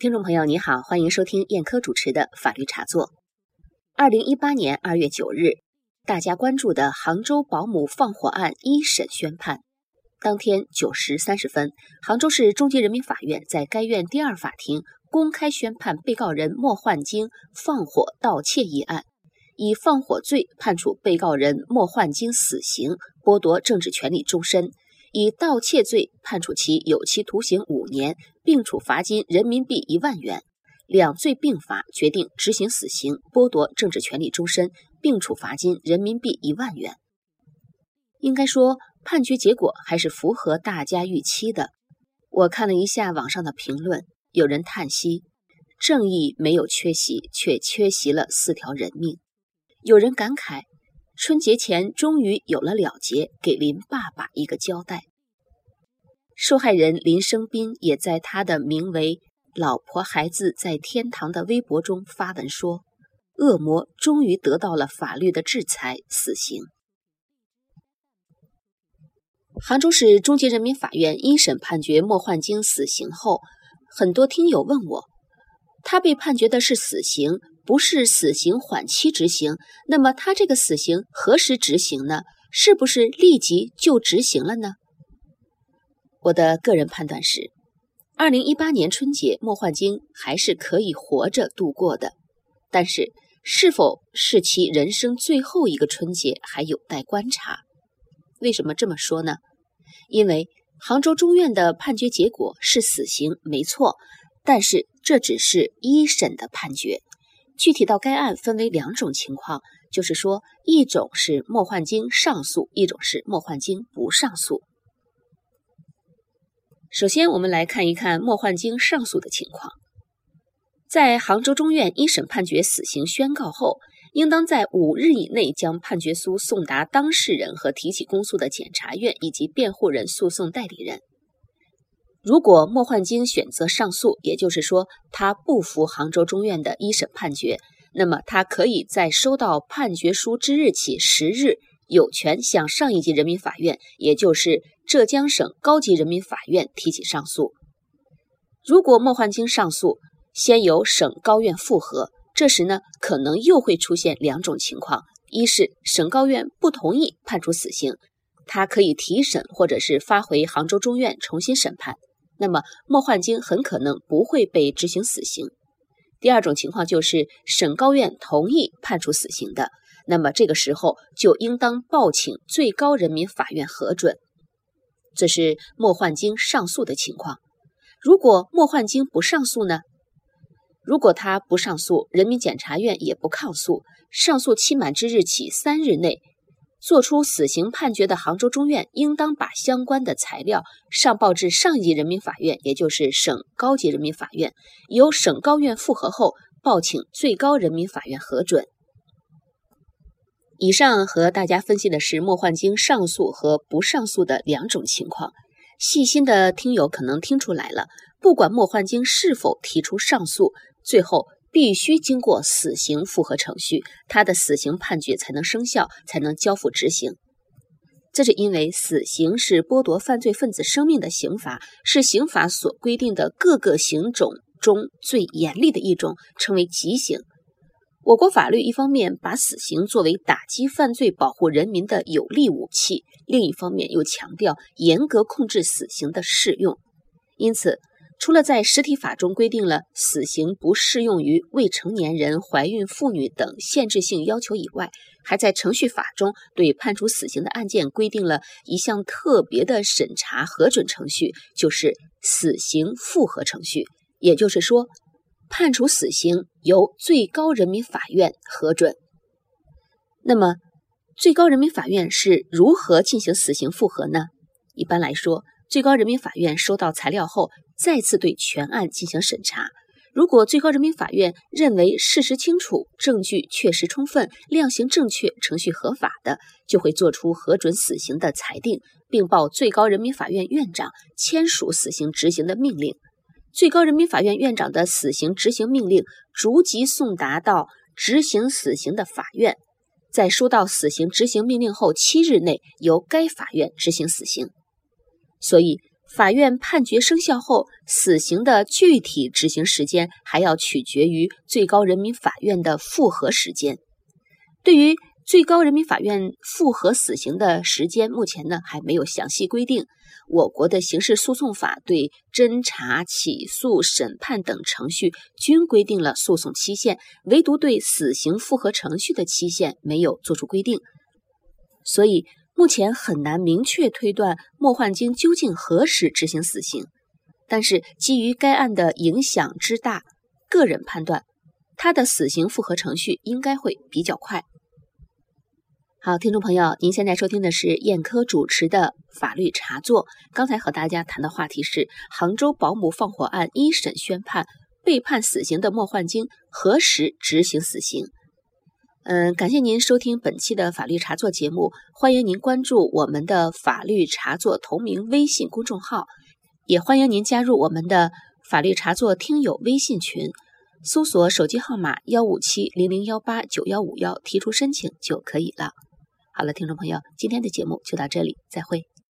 听众朋友，你好，欢迎收听燕科主持的法律茶座。二零一八年二月九日，大家关注的杭州保姆放火案一审宣判。当天九时三十分，杭州市中级人民法院在该院第二法庭公开宣判被告人莫焕晶放火盗窃一案，以放火罪判处被告人莫焕晶死刑，剥夺政治权利终身。以盗窃罪判处其有期徒刑五年，并处罚金人民币一万元，两罪并罚，决定执行死刑，剥夺政治权利终身，并处罚金人民币一万元。应该说，判决结果还是符合大家预期的。我看了一下网上的评论，有人叹息：正义没有缺席，却缺席了四条人命；有人感慨。春节前终于有了了结，给林爸爸一个交代。受害人林生斌也在他的名为“老婆孩子在天堂”的微博中发文说：“恶魔终于得到了法律的制裁，死刑。”杭州市中级人民法院一审判决莫焕晶死刑后，很多听友问我，他被判决的是死刑。不是死刑缓期执行，那么他这个死刑何时执行呢？是不是立即就执行了呢？我的个人判断是，二零一八年春节莫焕晶还是可以活着度过的，但是是否是其人生最后一个春节还有待观察。为什么这么说呢？因为杭州中院的判决结果是死刑，没错，但是这只是一审的判决。具体到该案分为两种情况，就是说，一种是莫焕晶上诉，一种是莫焕晶不上诉。首先，我们来看一看莫焕晶上诉的情况。在杭州中院一审判决死刑宣告后，应当在五日以内将判决书送达当事人和提起公诉的检察院以及辩护人、诉讼代理人。如果莫焕晶选择上诉，也就是说他不服杭州中院的一审判决，那么他可以在收到判决书之日起十日，有权向上一级人民法院，也就是浙江省高级人民法院提起上诉。如果莫焕晶上诉，先由省高院复核，这时呢，可能又会出现两种情况：一是省高院不同意判处死刑，他可以提审或者是发回杭州中院重新审判。那么莫焕晶很可能不会被执行死刑。第二种情况就是省高院同意判处死刑的，那么这个时候就应当报请最高人民法院核准。这是莫焕晶上诉的情况。如果莫焕晶不上诉呢？如果他不上诉，人民检察院也不抗诉，上诉期满之日起三日内。作出死刑判决的杭州中院，应当把相关的材料上报至上级人民法院，也就是省高级人民法院，由省高院复核后报请最高人民法院核准。以上和大家分析的是莫焕晶上诉和不上诉的两种情况。细心的听友可能听出来了，不管莫焕晶是否提出上诉，最后。必须经过死刑复核程序，他的死刑判决才能生效，才能交付执行。这是因为死刑是剥夺犯罪分子生命的刑罚，是刑法所规定的各个刑种中最严厉的一种，称为极刑。我国法律一方面把死刑作为打击犯罪、保护人民的有力武器，另一方面又强调严格控制死刑的适用，因此。除了在实体法中规定了死刑不适用于未成年人、怀孕妇女等限制性要求以外，还在程序法中对判处死刑的案件规定了一项特别的审查核准程序，就是死刑复核程序。也就是说，判处死刑由最高人民法院核准。那么，最高人民法院是如何进行死刑复核呢？一般来说，最高人民法院收到材料后，再次对全案进行审查。如果最高人民法院认为事实清楚、证据确实充分、量刑正确、程序合法的，就会作出核准死刑的裁定，并报最高人民法院院长签署死刑执行的命令。最高人民法院院长的死刑执行命令逐级送达到执行死刑的法院，在收到死刑执行命令后七日内，由该法院执行死刑。所以，法院判决生效后，死刑的具体执行时间还要取决于最高人民法院的复核时间。对于最高人民法院复核死刑的时间，目前呢还没有详细规定。我国的刑事诉讼法对侦查、起诉、审判等程序均规定了诉讼期限，唯独对死刑复核程序的期限没有作出规定。所以目前很难明确推断莫焕晶究竟何时执行死刑。但是基于该案的影响之大，个人判断他的死刑复核程序应该会比较快。好，听众朋友，您现在收听的是燕科主持的法律茶座。刚才和大家谈的话题是杭州保姆放火案一审宣判，被判死刑的莫焕晶何时执行死刑？嗯，感谢您收听本期的法律茶座节目，欢迎您关注我们的法律茶座同名微信公众号，也欢迎您加入我们的法律茶座听友微信群，搜索手机号码幺五七零零幺八九幺五幺，提出申请就可以了。好了，听众朋友，今天的节目就到这里，再会。